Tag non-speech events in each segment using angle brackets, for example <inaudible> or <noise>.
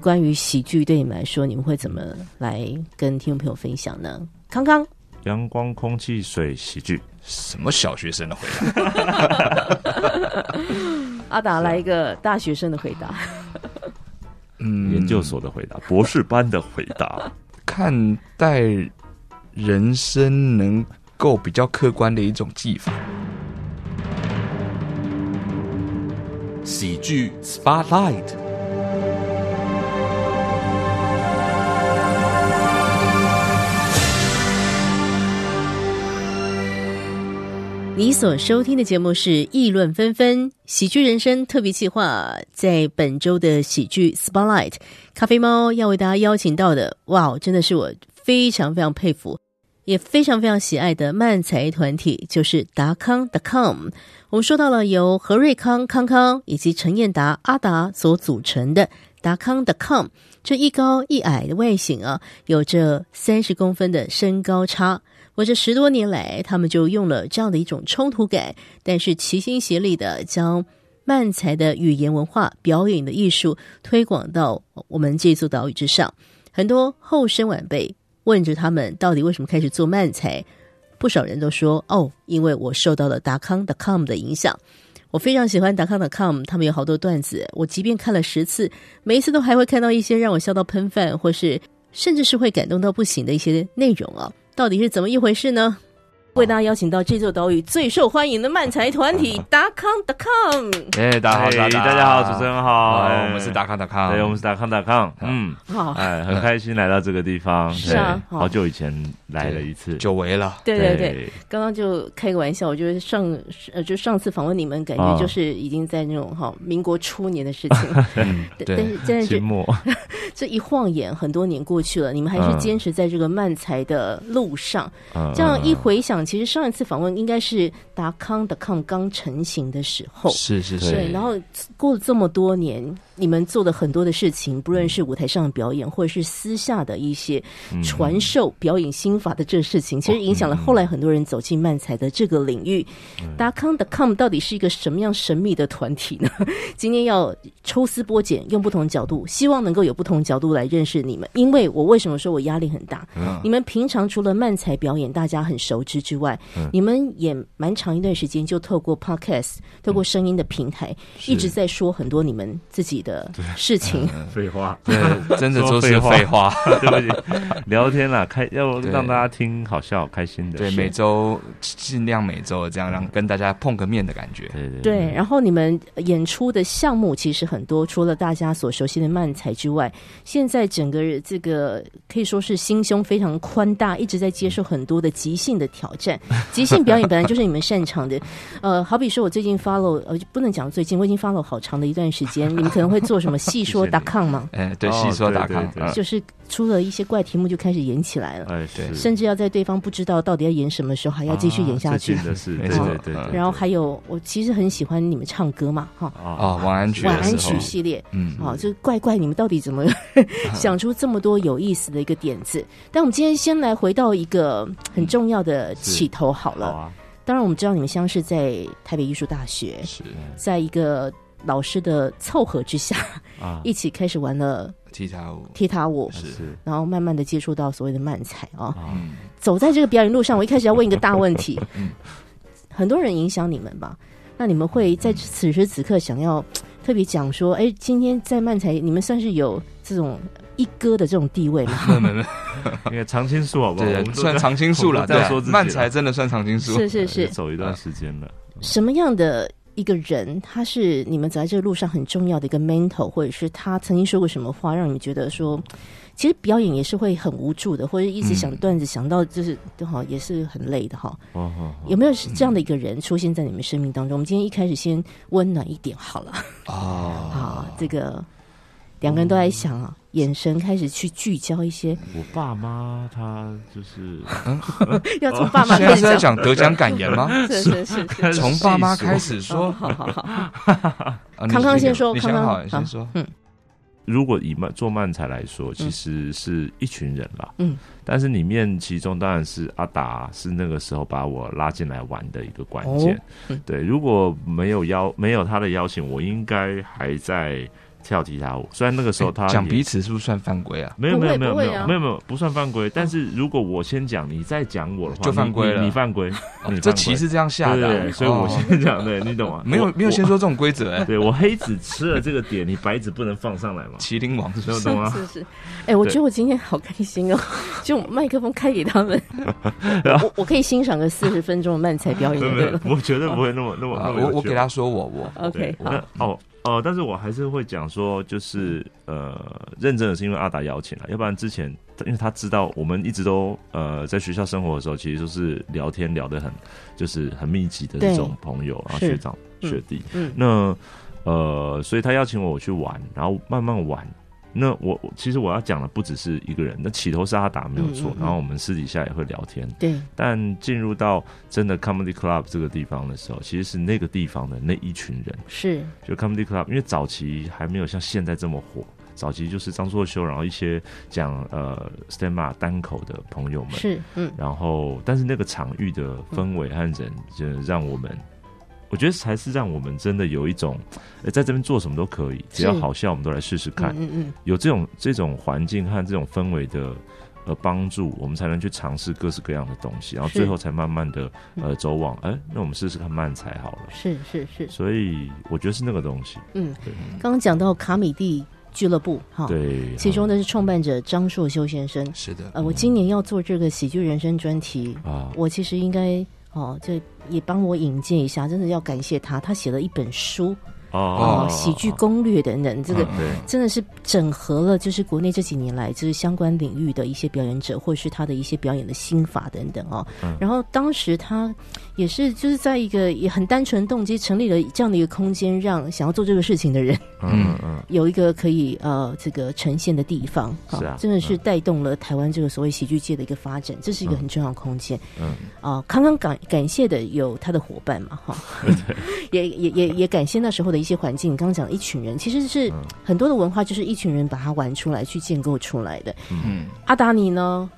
关于喜剧对你们来说，你们会怎么来跟听众朋友分享呢？康康，阳光、空气、水，喜剧。什么小学生的回答？<laughs> 阿达来一个大学生的回答。嗯，研究所的回答，博士班的回答。看待人生能够比较客观的一种技法。喜剧 Spotlight。你所收听的节目是《议论纷纷》喜剧人生特别企划，在本周的喜剧 Spotlight，咖啡猫要为大家邀请到的，哇，真的是我非常非常佩服，也非常非常喜爱的漫才团体，就是达康 .com。我们说到了由何瑞康康康以及陈彦达阿达所组成的达康 .com，这一高一矮的外形啊，有着三十公分的身高差。我这十多年来，他们就用了这样的一种冲突感，但是齐心协力的将漫才的语言文化、表演的艺术推广到我们这座岛屿之上。很多后生晚辈问着他们到底为什么开始做漫才，不少人都说：“哦，因为我受到了达康的 .com 的影响。”我非常喜欢达康的 .com，他们有好多段子，我即便看了十次，每一次都还会看到一些让我笑到喷饭，或是甚至是会感动到不行的一些内容啊。到底是怎么一回事呢？为大家邀请到这座岛屿最受欢迎的漫才团体达康达康。哎，大家好，大家好，主持人好，我们是达康达康，对，我们是达康达康，嗯，好，哎，很开心来到这个地方，是啊，好。久以前来了一次，久违了，对对对，刚刚就开个玩笑，我觉得上呃，就上次访问你们，感觉就是已经在那种哈民国初年的事情，<laughs> 但是但是这 <laughs> 这一晃眼很多年过去了，你们还是坚持在这个漫才的路上，这样一回想。其实上一次访问应该是达康的康刚成型的时候，是是是。对，然后过了这么多年。你们做的很多的事情，不论是舞台上的表演，或者是私下的一些传授表演心法的这个事情，其实影响了后来很多人走进漫才的这个领域。达康的 com 到底是一个什么样神秘的团体呢？<laughs> 今天要抽丝剥茧，用不同角度，希望能够有不同角度来认识你们。因为我为什么说我压力很大？你们平常除了漫才表演大家很熟知之外，你们也蛮长一段时间就透过 podcast，透过声音的平台，一直在说很多你们自己。的事情，废话，对，真的都是废话，<laughs> 对不起，聊天啦，开要让大家听好笑、开心的，对，每周尽量每周这样让跟大家碰个面的感觉，对对对。然后你们演出的项目其实很多，除了大家所熟悉的漫才之外，现在整个这个可以说是心胸非常宽大，一直在接受很多的即兴的挑战。<laughs> 即兴表演本来就是你们擅长的，呃，好比说我最近 follow，呃，不能讲最近，我已经 follow 好长的一段时间，你们可能。会做什么 <laughs> 细说达康吗？哎，对，细说达康，就是出了一些怪题目就开始演起来了。哎，对，甚至要在对方不知道到底要演什么时候，还要继续演下去。的是，对对对。然后还有，我其实很喜欢你们唱歌嘛，哈啊，晚安曲，晚安曲系列，嗯，啊，就怪怪，你们到底怎么 <laughs> 想出这么多有意思的一个点子？但我们今天先来回到一个很重要的起头好了。当然，我们知道你们相识在台北艺术大学，是在一个。老师的凑合之下，啊，一起开始玩了踢踏舞，踢踏舞是，然后慢慢的接触到所谓的慢才啊，走在这个表演路上，我一开始要问一个大问题，<laughs> 很多人影响你们吧？那你们会在此时此刻想要 <tsk> 特别讲说，哎，今天在慢才，你们算是有这种一哥的这种地位吗？没有没有，那个常青树好不好？对，算常青树了。再说慢才真的算常青树，是是是，走一段时间了。什么样的？一个人，他是你们走在这个路上很重要的一个 mentor，或者是他曾经说过什么话，让你们觉得说，其实表演也是会很无助的，或者一直想段子想到就是好也是很累的哈。有没有这样的一个人出现在你们生命当中？我们今天一开始先温暖一点好了。哦，<laughs> 好，这个。两个人都在想啊，眼神开始去聚焦一些。我爸妈他就是 <laughs> 要从爸妈现在是在讲得奖感言吗？是是是，<laughs> 从爸妈开始说。好好好，<laughs> 康康先说，康康先说。嗯，如果以漫做漫才来说，其实是一群人啦。嗯，但是里面其中当然是阿达是那个时候把我拉进来玩的一个关键。对，如果没有邀没有他的邀请，我应该还在。跳吉他舞。虽然那个时候他也讲彼此是不是算犯规啊？没有没有没有没有没有没有不算犯规，但是如果我先讲，你再讲我的话，就犯规了。你你 <laughs> 你犯规，你这棋是这样下的所以我哦先讲，对你懂吗？没有没有先说这种规则哎，，对我黑子吃了这个点，你白子不能放上来嘛？麒麟王是不是？没有懂吗？是是，哎、我觉得我今天好开心哦，<laughs> 就麦克风开给他们，我我可以欣赏个四十分钟的慢才表演我绝对不会那么那么我我给他说我我。OK，对，好。那，哦哦，但是我还是会讲说，就是呃，认真的是因为阿达邀请了，要不然之前因为他知道我们一直都呃在学校生活的时候，其实都是聊天聊得很就是很密集的那种朋友，然后学长嗯学弟，嗯那呃，所以他邀请我我去玩，然后慢慢玩。那我我其实我要讲的不只是一个人，那起头是阿达没有错，嗯嗯嗯。然后我们私底下也会聊天，对，但进入到真的 comedy club 这个地方的时候，其实是那个地方的那一群人，是，就 comedy club，因为早期还没有像现在这么火，早期就是张作修，然后一些讲呃 stand up 单口的朋友们，是，嗯，然后但是那个场域的氛围和人，就让我们。我觉得才是让我们真的有一种，呃，在这边做什么都可以，只要好笑，我们都来试试看。嗯嗯有这种这种环境和这种氛围的呃帮助，我们才能去尝试各式各样的东西，然后最后才慢慢的呃走往，哎、那我们试试看慢才好了。是是是，所以我觉得是那个东西，嗯对，刚刚讲到卡米蒂俱乐部哈，，对，其中的是创办者张硕修先生。是的，呃，我今年要做这个喜剧人生专题，啊，我其实应该哦，就也帮我引荐一下，真的要感谢他，他写了一本书哦哦，喜剧攻略等等，这个真的是整合了，就是国内这几年来就是相关领域的一些表演者，或者是他的一些表演的心法等等哦。嗯然后当时他也是就是在一个也很单纯动机成立了这样的一个空间，让想要做这个事情的人嗯嗯有一个可以呃这个呈现的地方。是啊真的是带动了台湾这个所谓喜剧界的一个发展，这是一个很重要的空间。嗯啊，刚刚感感谢的有他的伙伴嘛，哈，<laughs> 也也也也感谢那时候的一些环境。刚刚讲的一群人，其实是嗯很多的文化，就是一群人把它玩出来，去建构出来的。嗯，阿达尼呢？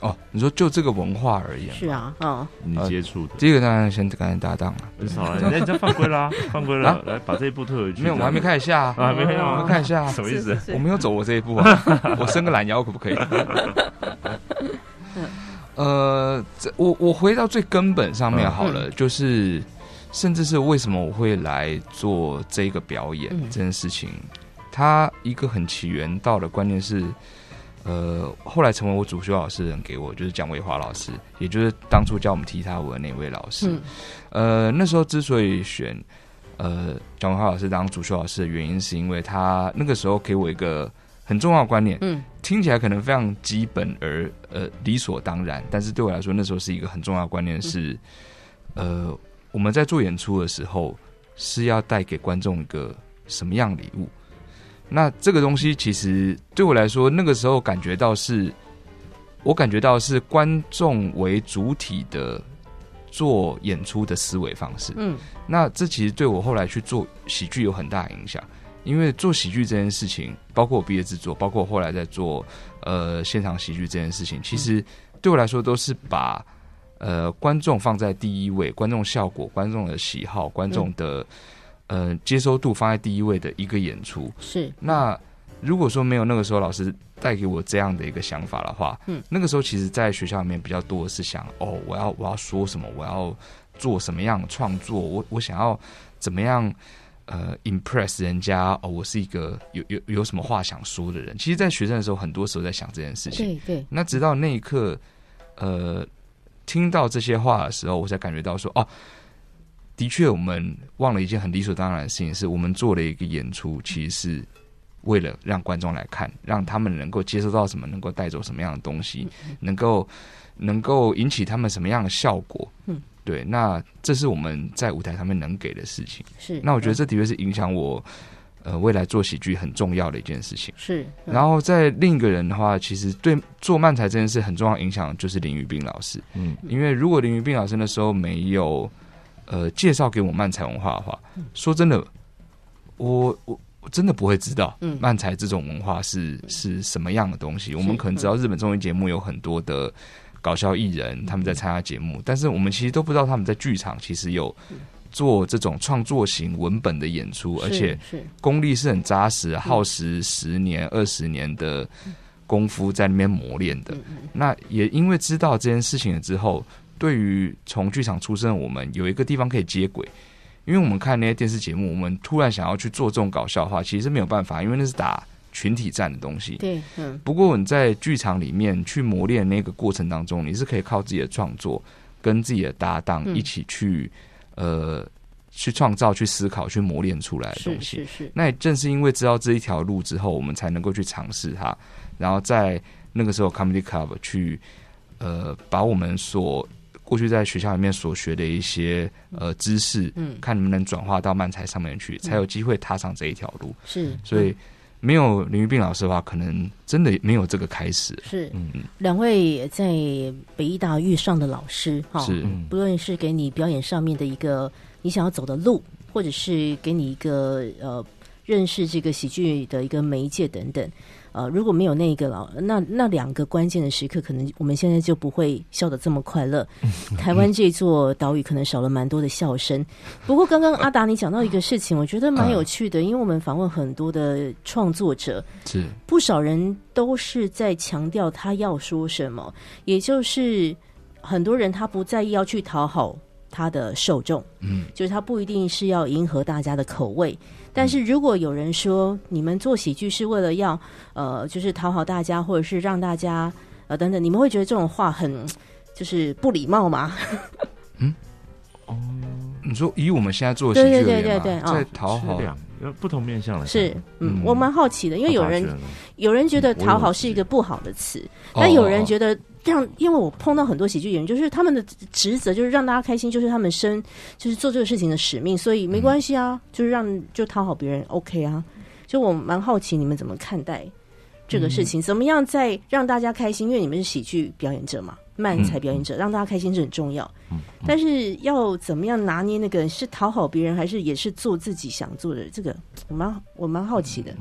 哦，你说就这个文化而言，是啊，嗯，你接触的第一个当然先感谢搭档了，很少了，人家犯规啦，犯规了，来把这一步退回去。没有，我还没开始下啊，没看到我吗们看一下，什么意思？我没有走我这一步啊，<laughs> 我伸个懒腰可不可以？<laughs> 呃，这我我回到最根本上面好了，就是甚至是为什么我会来做这个表演、嗯。这件事情，它一个很起源到的观念是，呃，后来成为我主修老师的人给我就是蒋伟华老师，也就是当初教我们踢踏舞的那位老师。嗯呃，那时候之所以选呃蒋文华老师当主修老师的原因，是因为他那个时候给我一个很重要的观念，嗯听起来可能非常基本而呃理所当然，但是对我来说，那时候是一个很重要的观念是，呃，我们在做演出的时候是要带给观众一个什么样的礼物？那这个东西其实对我来说，那个时候感觉到是，我感觉到是观众为主体的做演出的思维方式。嗯。那这其实对我后来去做喜剧有很大影响，因为做喜剧这件事情，包括我毕业制作，包括我后来在做呃现场喜剧这件事情，其实对我来说都是把呃观众放在第一位，观众效果、观众的喜好、观众的、呃接收度放在第一位的一个演出。是那如果说没有那个时候老师带给我这样的一个想法的话，嗯，那个时候其实在学校里面比较多的是想，哦，我要我要说什么，我要做什么样的创作，我我想要怎么样呃 impress 人家，哦，我是一个有有有什么话想说的人。其实，在学生的时候，很多时候在想这件事情。对对，那直到那一刻，呃，听到这些话的时候，我才感觉到说，哦，的确，我们忘了一件很理所当然的事情，是我们做了一个演出，其实是为了让观众来看，让他们能够接收到什么，能够带走什么样的东西，能够能够引起他们什么样的效果。嗯，对，那这是我们在舞台上面能给的事情。是。那我觉得这的确是影响我。呃，未来做喜剧很重要的一件事情。是，嗯然后在另一个人的话，其实对做漫才这件事很重要影响就是林宇斌老师，嗯因为如果林宇斌老师那时候没有呃介绍给我漫才文化的话，说真的，我我我真的不会知道嗯。漫才这种文化是是什么样的东西。我们可能知道日本综艺节目有很多的搞笑艺人他们在参加节目，但是我们其实都不知道他们在剧场其实有做这种创作型文本的演出，而且功力是很扎实，耗时十年、二十年的功夫在那边磨练的。那也因为知道这件事情了之后，对于从剧场出身的我们，有一个地方可以接轨。因为我们看那些电视节目，我们突然想要去做这种搞笑的话，其实是没有办法，因为那是打群体战的东西。对，嗯不过你在剧场里面去磨练那个过程当中，你是可以靠自己的创作跟自己的搭档嗯一起去、呃去创造、去思考、去磨练出来的东西。是是，那也正是因为知道这一条路之后，我们才能够去尝试它，然后在那个时候 Comedy Club 去呃把我们所过去在学校里面所学的一些呃知识，嗯。看能不能转化到漫才上面去，才有机会踏上这一条路。是，所以没有林玉斌老师的话，可能真的没有这个开始。是。嗯两位在北医大遇上的老师哈，是。嗯。不论是给你表演上面的一个你想要走的路，或者是给你一个呃认识这个喜剧的一个媒介等等。呃，如果没有那个老那那两个关键的时刻，可能我们现在就不会笑得这么快乐。<laughs> 台湾这座岛屿可能少了蛮多的笑声。不过刚刚阿达你讲到一个事情，我觉得蛮有趣的，因为我们访问很多的创作者，是不少人都是在强调他要说什么，也就是很多人他不在意要去讨好他的受众，嗯，就是他不一定是要迎合大家的口味。但是如果有人说你们做喜剧是为了要呃，就是讨好大家，或者是让大家呃等等，你们会觉得这种话很 <tsk> 就是不礼貌吗？<laughs> 嗯，哦。你说以我们现在做喜剧对对对对对在讨好是两个不同面向来是，嗯，嗯。我蛮好奇的，因为有人有人觉得讨好是一个不好的词，哦。但有人觉得让，因为我碰到很多喜剧演员，就是他们的职责就是让大家开心，就是他们生就是做这个事情的使命，所以没关系啊，就是让就讨好别人 OK 啊。就我蛮好奇你们怎么看待这个事情，怎么样在让大家开心？因为你们是喜剧表演者嘛，漫才表演者，让大家开心是很重要。嗯但是要怎么样拿捏那个是讨好别人，还是也是做自己想做的？这个我蛮我蛮好奇的。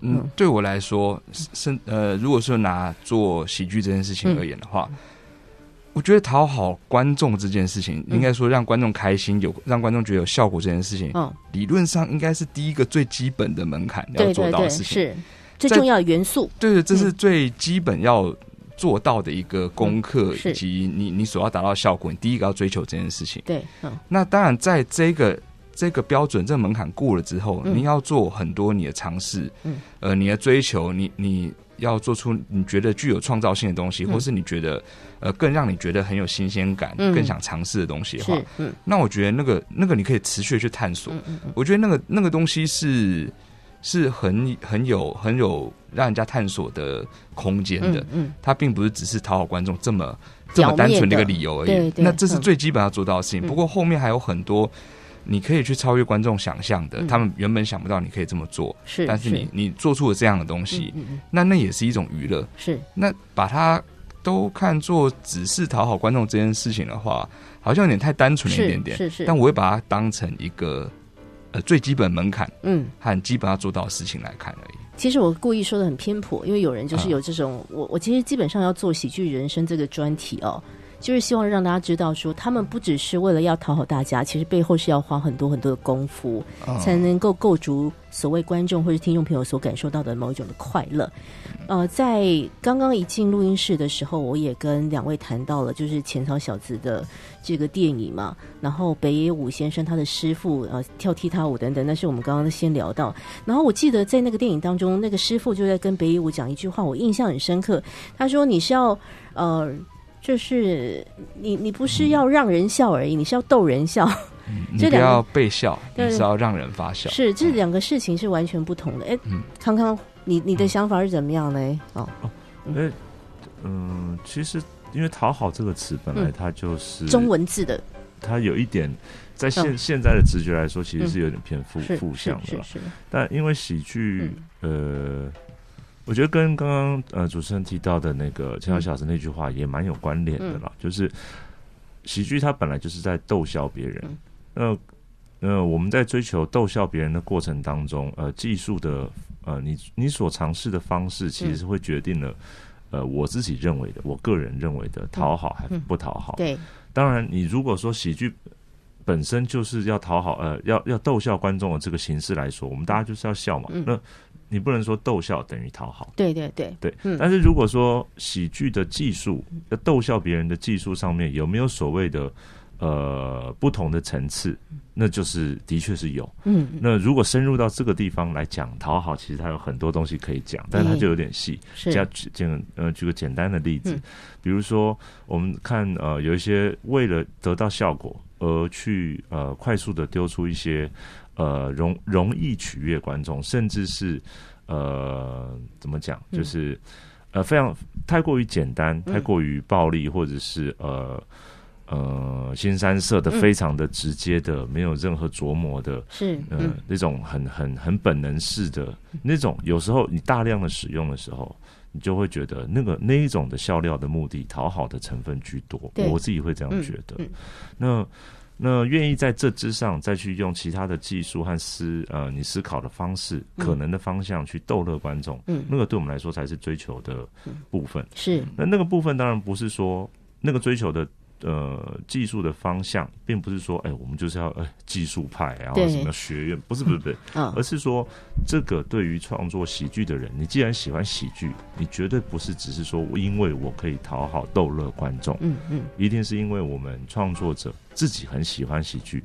嗯，对我来说，是呃，如果说拿做喜剧这件事情而言的话，我觉得讨好观众这件事情，嗯。应该说让观众开心，有让观众觉得有效果这件事情，嗯，理论上应该是第一个最基本的门槛要做到的事情。是。最重要的元素。对对，这是嗯。最基本要做到的一个功课，是。以及你你所要达到效果，你第一个要追求这件事情。对，嗯。那当然，在这个这个标准、这个门槛过了之后，嗯你要做很多你的尝试，嗯，呃，你的追求，你你要做出你觉得具有创造性的东西，嗯或是你觉得呃更让你觉得很有新鲜感、嗯更想尝试的东西的话，，嗯那我觉得那个那个你可以持续去探索。嗯嗯嗯，我觉得那个那个东西是是很很有很有让人家探索的空间的。嗯嗯，它并不是只是讨好观众这么这么单纯的一个理由而已。对对那这是嗯最基本要做到的事情。嗯不过后面还有很多你可以去超越观众想象的，嗯他们原本想不到你可以这么做，是，但是你你做出了这样的东西，嗯嗯那那也是一种娱乐。是那把它都看作只是讨好观众这件事情的话，好像有点太单纯了一点点。是是，但我会把它当成一个呃最基本门槛嗯，和基本要做到的事情来看而已。其实我故意说的很偏颇，因为有人就是啊有这种，我我其实基本上要做喜剧人生这个专题哦，就是希望让大家知道说，他们不只是为了要讨好大家，其实背后是要花很多很多的功夫，嗯才能够构筑所谓观众或者听众朋友所感受到的某一种的快乐。呃，在刚刚一进录音室的时候，我也跟两位谈到了，就是《浅草小子》的这个电影嘛，然后北野武先生他的师傅呃跳踢踏舞等等，那是我们刚刚先聊到。然后我记得在那个电影当中，那个师傅就在跟北野武讲一句话，我印象很深刻。他说：“你是要呃。”就是你，你不是要让人笑而已，你是要逗人笑。<laughs> 你不这两个要被笑，你是要让人发笑。是，这两个事情是完全不同的。哎、嗯。康康，你你的想法是怎么样呢？哦，因为嗯，其实因为讨好这个词本来嗯。它就是中文字的，它有一点在现、嗯。现在的直觉来说，其实是有点偏负是负向的是，但因为喜剧，呃，我觉得跟刚刚呃主持人提到的那个陈小小子那句话也蛮有关联的啦，就是喜剧它本来就是在逗笑别人嗯，那呃我们在追求逗笑别人的过程当中，呃技术的呃你你所尝试的方式，其实是会决定了。呃，我自己认为的，我个人认为的讨好还嗯不讨好。对，当然，你如果说喜剧本身就是要讨好呃，要要逗笑观众的这个形式来说，我们大家就是要笑嘛。嗯那你不能说逗笑等于讨好，对对对，对。嗯但是如果说喜剧的技术要逗笑别人的技术上面有没有所谓的呃不同的层次，那就是的确是有。嗯，那如果深入到这个地方来讲讨好，其实它有很多东西可以讲，但是它就有点细。是加举简呃举个简单的例子，嗯比如说我们看呃有一些为了得到效果而去呃快速的丢出一些呃容容易取悦观众，甚至是呃怎么讲，嗯就是、呃非常太过于简单、太过于暴力，或者是呃。呃，新三色的嗯非常的直接的，没有任何琢磨的，是呃，嗯那种很很很本能式的那种，有时候你大量的使用的时候，你就会觉得那个那一种的笑料的目的，讨好的成分居多。我自己会这样觉得。那那愿意在这之上再去用其他的技术和思呃你思考的方式，可能的方向去逗乐观众，嗯。那个对我们来说才是追求的部分。是。那那个部分当然不是说那个追求的呃技术的方向，并不是说哎、我们就是要哎、技术派，然后对。什么学院，不是不是不是，啊而是说这个对于创作喜剧的人，你既然喜欢喜剧，你绝对不是只是说因为我可以讨好逗乐观众，嗯嗯。一定是因为我们创作者自己很喜欢喜剧。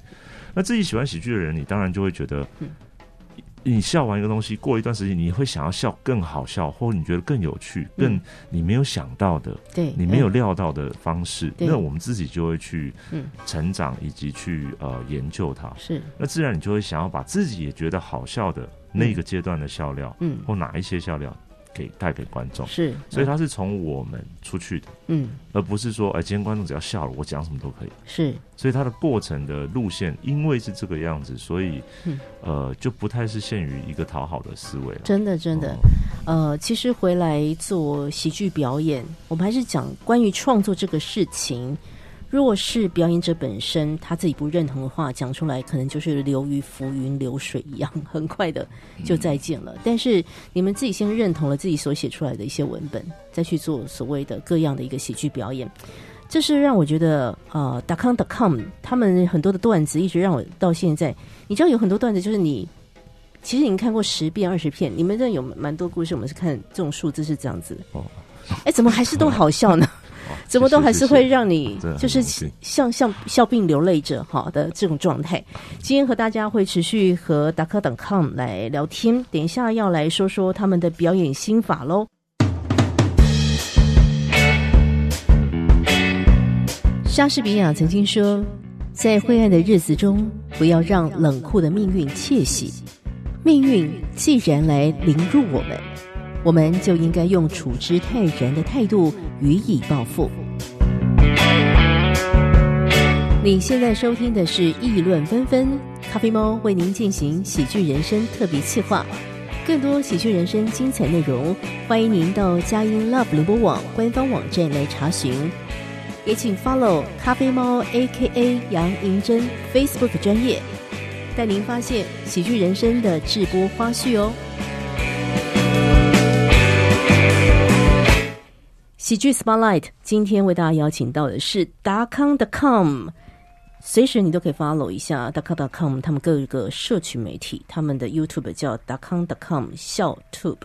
那自己喜欢喜剧的人，你当然就会觉得，嗯你笑完一个东西，过一段时间你会想要笑更好笑，或者你觉得更有趣、更你没有想到的、对，你没有嗯料到的方式，那我们自己就会去嗯成长以及去呃研究它。是。那自然你就会想要把自己也觉得好笑的那个阶段的笑料，嗯。或哪一些笑料给带给观众。是，所以它是从我们出去的，嗯而不是说，哎，今天观众只要笑了，我讲什么都可以。是所以它的过程的路线，因为是这个样子，所以嗯呃，就不太是限于一个讨好的思维了。真的真的哦，呃，其实回来做喜剧表演，我们还是讲关于创作这个事情。如果是表演者本身他自己不认同的话，讲出来可能就是流于浮云流水一样，很快的就再见了。但是你们自己先认同了自己所写出来的一些文本，再去做所谓的各样的一个喜剧表演，这是让我觉得呃，达康达 com 他们很多的段子一直让我到现在，你知道有很多段子就是你。其实你看过十遍、二十遍，你们这有蛮多故事，我们是看这种数字是这样子。哦，哎，怎么还是都好笑呢？哦怎么都还是会让你就是像像笑并流泪着哈的这种状态。今天和大家会持续和达克 .com 来聊天，等一下要来说说他们的表演心法喽。莎士比亚曾经说，在灰暗的日子中，不要让冷酷的命运窃喜。命运既然来凌辱我们，我们就应该用处之泰然的态度予以报复。你现在收听的是《议论纷纷》，咖啡猫为您进行喜剧人生特别企划。更多喜剧人生精彩内容，欢迎您到佳音 Love 联播网官方网站来查询。也请 follow 咖啡猫 A.K.A 杨银珍 Facebook 专业，带您发现喜剧人生的直播花絮哦。喜剧 Spotlight 今天为大家邀请到的是达康 .com，随时你都可以 follow 一下达康 .com 他们各个社群媒体，他们的 YouTube 叫达康 .com 笑 Tube。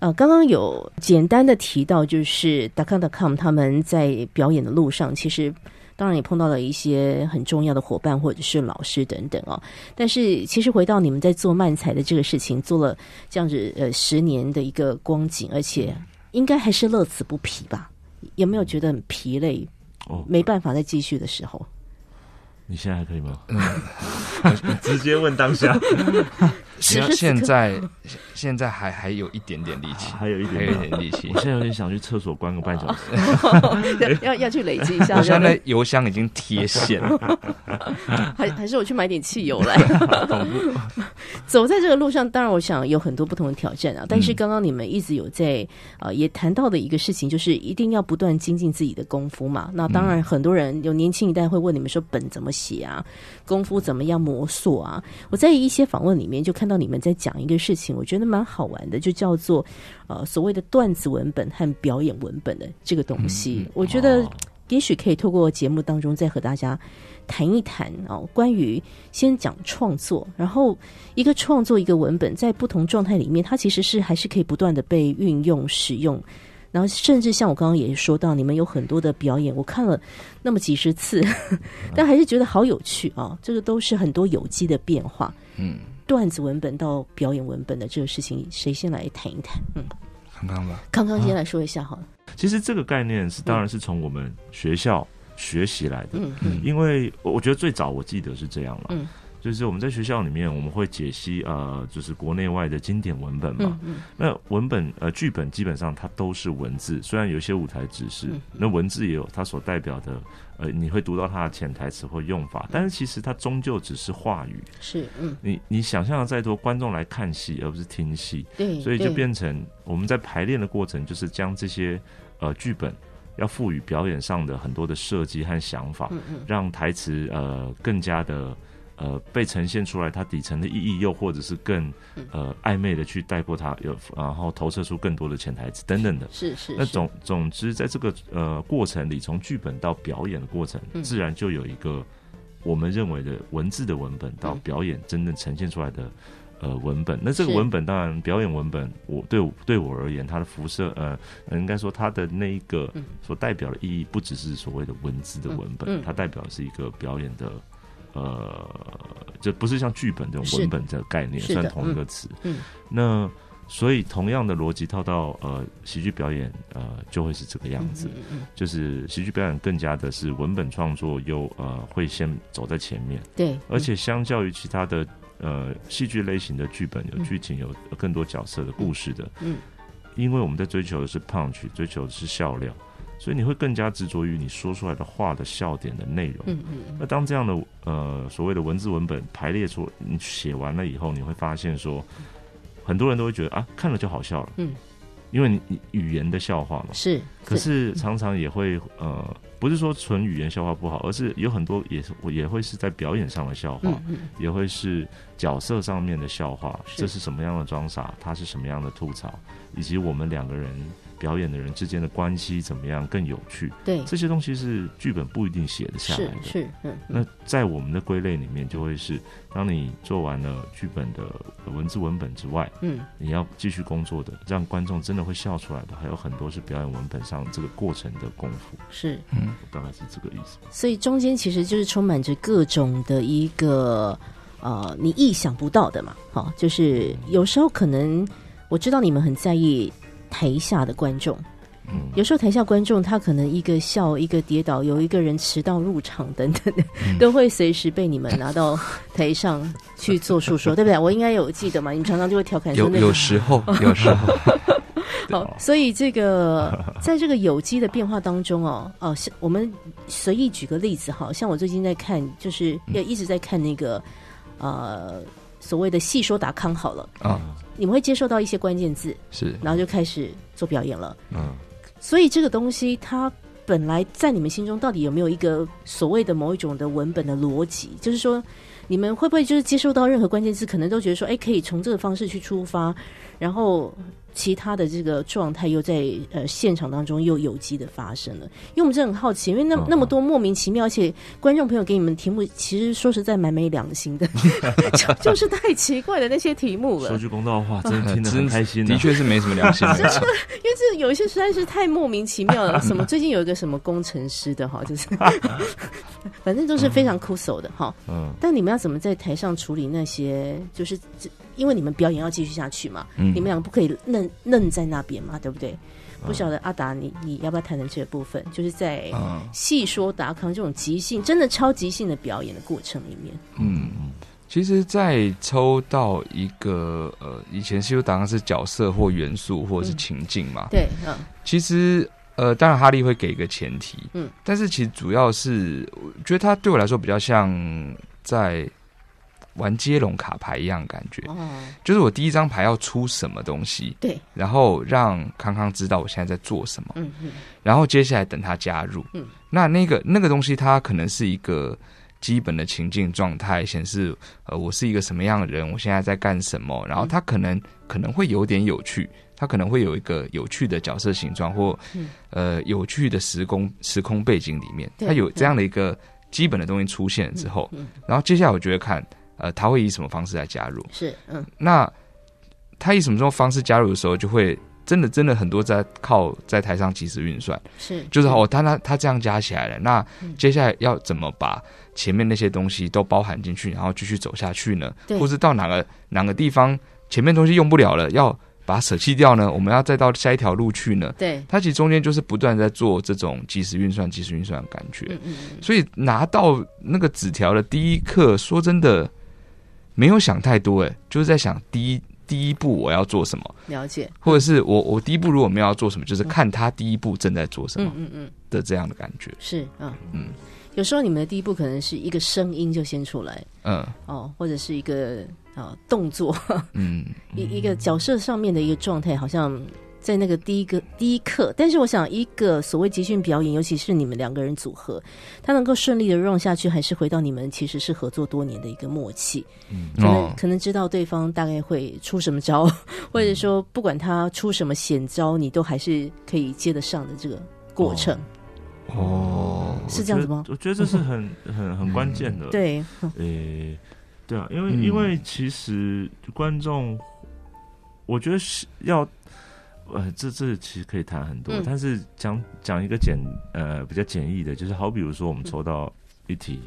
呃，刚刚有简单的提到，就是达康 .com 他们在表演的路上，其实当然也碰到了一些很重要的伙伴或者是老师等等哦。但是其实回到你们在做漫才的这个事情，做了这样子呃十年的一个光景，而且应该还是乐此不疲吧？有没有觉得很疲累，哦，没办法再继续的时候？你现在还可以吗？嗯 <laughs> 直接问当下，此时此刻现在 <laughs> 现在还还有一点点力气，还有一点还有一点力气我。现在有点想去厕所关个半小时。<laughs> 要要要去累积一下，我现在这样邮箱已经贴线了，还还是我去买点汽油来。走在这个路上，当然我想有很多不同的挑战啊。但是刚刚你们一直有在呃也谈到的一个事情，就是一定要不断精进自己的功夫嘛。那当然，很多人有年轻一代会问你们说本怎么写啊，功夫怎么样磨塑啊。我在一些访问里面就看到你们在讲一个事情，我觉得蛮好玩的，就叫做呃所谓的段子文本和表演文本的这个东西。我觉得哦也许可以透过节目当中再和大家谈一谈哦，关于先讲创作，然后一个创作一个文本在不同状态里面，它其实是还是可以不断的被运用使用。然后，甚至像我刚刚也说到，你们有很多的表演，我看了那么几十次，<laughs> 但还是觉得好有趣啊！这个都是很多有机的变化。嗯，段子文本到表演文本的这个事情，谁先来谈一谈？嗯，康康吧，康康先来说一下好了。其实这个概念是，当然是从我们学校学习来的。嗯嗯因为我觉得最早我记得是这样了，嗯就是我们在学校里面我们会解析呃，就是国内外的经典文本嘛。嗯嗯。那文本呃剧本基本上它都是文字，虽然有一些舞台指示，嗯那文字也有它所代表的呃，你会读到它的潜台词或用法，但是其实它终究只是话语。是嗯。你你想象的再多，观众来看戏而不是听戏，对，所以就变成我们在排练的过程，就是将这些呃剧本要赋予表演上的很多的设计和想法，嗯嗯。让台词呃更加的呃被呈现出来它底层的意义，又或者是更嗯呃暧昧的去带过它，有然后投射出更多的潜台词等等的。是是是那总总之，在这个呃过程里，从剧本到表演的过程，嗯自然就有一个我们认为的文字的文本到嗯表演真正呈现出来的呃文本。那这个文本当然表演文本，我对我对我而言，它的辐射呃，呃应该说它的那一个嗯所代表的意义，不只是所谓的文字的文本，嗯嗯它代表的是一个表演的。呃，这不是像剧本这种文本这个概念，算同一个词。嗯那所以同样的逻辑套到呃喜剧表演，呃就会是这个样子。嗯嗯嗯就是喜剧表演更加的是文本创作又呃会先走在前面，对，而且相较于其他的呃戏剧类型的剧本，有嗯。剧情有更多角色的故事的，嗯。因为我们在追求的是 punch，追求的是笑料，所以你会更加执着于你说出来的话的笑点的内容。嗯嗯嗯。那当这样的呃所谓的文字文本排列出，你写完了以后，你会发现说，很多人都会觉得啊，看了就好笑了，嗯，因为你你语言的笑话嘛。是，可是常常也会呃，不是说纯语言笑话不好，而是有很多也是也会是在表演上的笑话，也会是角色上面的笑话，是。这是什么样的装傻，他是什么样的吐槽，以及我们两个人表演的人之间的关系怎么样更有趣，对，这些东西是剧本不一定写得下来的。是嗯嗯。那在我们的归类里面，就会是当你做完了剧本的文字文本之外，嗯。你要继续工作的，让观众真的会笑出来的，还有很多是表演文本上这个过程的功夫，是，嗯。大概是这个意思。所以中间其实就是充满着各种的一个呃你意想不到的嘛，好，就是有时候可能我知道你们很在意台下的观众。嗯，有时候台下观众他可能一个笑一个跌倒，有一个人迟到入场等等的，都会随时被你们拿到台上去做述说，<laughs> 对不对？我应该有记得嘛？你们常常就会调侃说有那个有时候，<laughs> 有时候，<laughs> 好，所以这个在这个有机的变化当中哦，哦，是我们随意举个例子哈，像我最近在看，就是要一直在看那个呃所谓的细说达康好了，啊，你们会接受到一些关键字，是然后就开始做表演了。嗯，所以这个东西它本来在你们心中到底有没有一个所谓的某一种的文本的逻辑？就是说，你们会不会就是接受到任何关键字，可能都觉得说，哎，可以从这个方式去出发，然后其他的这个状态又在呃现场当中又有机的发生了？因为我们真的很好奇，因为那嗯那么多莫名其妙，而且观众朋友给你们题目，其实说实在蛮没良心的，<laughs> 就就是太奇怪的那些题目了说。句公道话，真的听得真很开心、啊。的确是没什么良心，<laughs> 没错。因为这有一些实在是太莫名其妙了。<laughs> 什么最近有一个什么工程师的哈，就是反正都是非常枯手的哈。嗯，但你们要怎么在台上处理那些？就是这因为你们表演要继续下去嘛，嗯你们两个不可以愣愣在那边嘛，对不对？不晓得阿达，你你要不要谈谈这个部分？就是在嗯。细说达康这种即兴，真的超即兴的表演的过程里面，嗯，其实，在抽到一个呃，以前西游档案是角色或元素或者是情境嘛，对，嗯，其实呃，当然哈利会给一个前提，嗯，但是其实主要是我觉得他对我来说比较像在玩接龙卡牌一样感觉，哦，就是我第一张牌要出什么东西，对，然后让康康知道我现在在做什么，嗯嗯，然后接下来等他加入，嗯，那那个那个东西它可能是一个。基本的情境状态显示，呃，我是一个什么样的人，我现在在干什么，然后它可能可能会有点有趣，它可能会有一个有趣的角色形状或呃有趣的时空时空背景里面，对它有这样的一个基本的东西出现之后，然后接下来我就会看呃他会以什么方式来加入。是嗯那他以什么种方式加入的时候，就会真的真的很多在靠在台上即时运算，是就是哦，他他他这样加起来了，那嗯接下来要怎么把前面那些东西都包含进去，然后继续走下去呢？或是到哪个哪个地方前面东西用不了了，要把它舍弃掉呢？我们要再到下一条路去呢？对它其实中间就是不断在做这种即时运算、即时运算的感觉。嗯嗯嗯所以拿到那个纸条的第一刻，说真的没有想太多，哎，就是在想第一第一步我要做什么，了解。或者是我我第一步如果没有要做什么，就是看他第一步正在做什么嗯嗯嗯。的这样的感觉。是嗯。嗯。嗯，有时候你们的第一步可能是一个声音就先出来嗯。哦，或者是一个啊动作，嗯，<laughs> 一一个角色上面的一个状态，好像在那个第一个第一课。但是我想，一个所谓集训表演，尤其是你们两个人组合，它能够顺利的用下去，还是回到你们其实是合作多年的一个默契。可能、哦可能知道对方大概会出什么招，或者说不管他出什么险招，你都还是可以接得上的这个过程。哦，是这样子吗？我觉得这是很很很关键的。，对，诶、对啊，因为、嗯因为其实观众，我觉得是要。呃，这这其实可以谈很多，嗯。但是讲讲一个简呃比较简易的，就是好比如说我们抽到一题，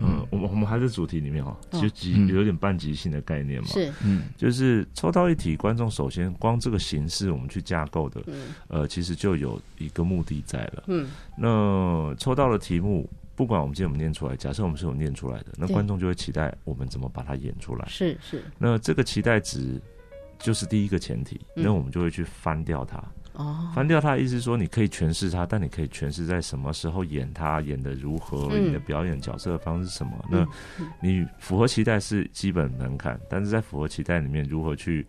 嗯，我们我们还是主题里面哦，嗯其实即嗯。有点半即兴的概念嘛，是，嗯。就是抽到一题，观众首先光这个形式我们去架构的，嗯。呃，其实就有一个目的在了。嗯，那抽到了题目，不管我们今天有没有念出来，假设我们是有念出来的，那观众就会期待我们怎么把它演出来。是是。那这个期待值就是第一个前提，嗯。那我们就会去翻掉它。哦，翻掉它的意思是说，你可以诠释它，但你可以诠释在什么时候演它，演的如何，嗯你的表演角色的方式是什么。嗯那你符合期待是基本门槛，但是在符合期待里面，如何去，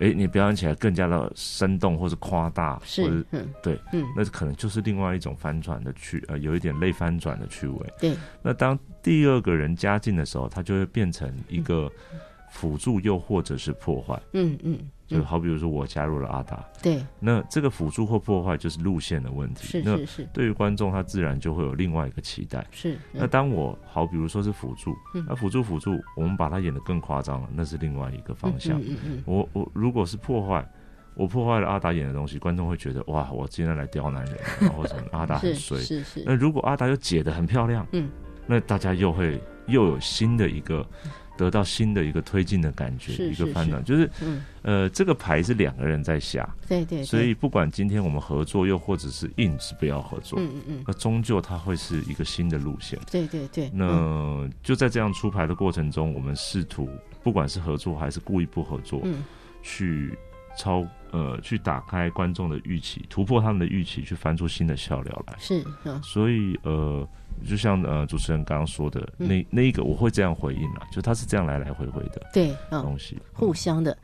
诶，你表演起来更加的生动，或是夸大，或是者嗯。对，嗯。那可能就是另外一种翻转的趣，呃，有一点类翻转的趣味。对，那当第二个人加进的时候，它就会变成一个辅助，又或者是破坏。嗯嗯就好比如说我加入了阿达，对，那这个辅助或破坏就是路线的问题。那是是是对于观众，他自然就会有另外一个期待。是，那当我好，比如说是辅助，嗯那辅助辅助，我们把它演得更夸张了，那是另外一个方向。嗯我我如果是破坏，我破坏了阿达演的东西，观众会觉得哇，我今天来刁难人了，或者 <laughs> 阿达很衰。是是，那如果阿达又解得很漂亮，嗯，那大家又会又有新的一个得到新的一个推进的感觉，一个判断，就是嗯，呃，这个牌是两个人在下，对对，对所以不管今天我们合作，又或者是硬是不要合作，嗯嗯嗯，那终究它会是一个新的路线。对对对，嗯。那就在这样出牌的过程中，我们试图不管是合作还是故意不合作，嗯。去超呃去打开观众的预期，突破他们的预期，去翻出新的笑料来。是嗯。所以呃，就像呃主持人刚刚说的，嗯那那一个我会这样回应啦，就他是这样来来回回的对嗯。东西。互相的。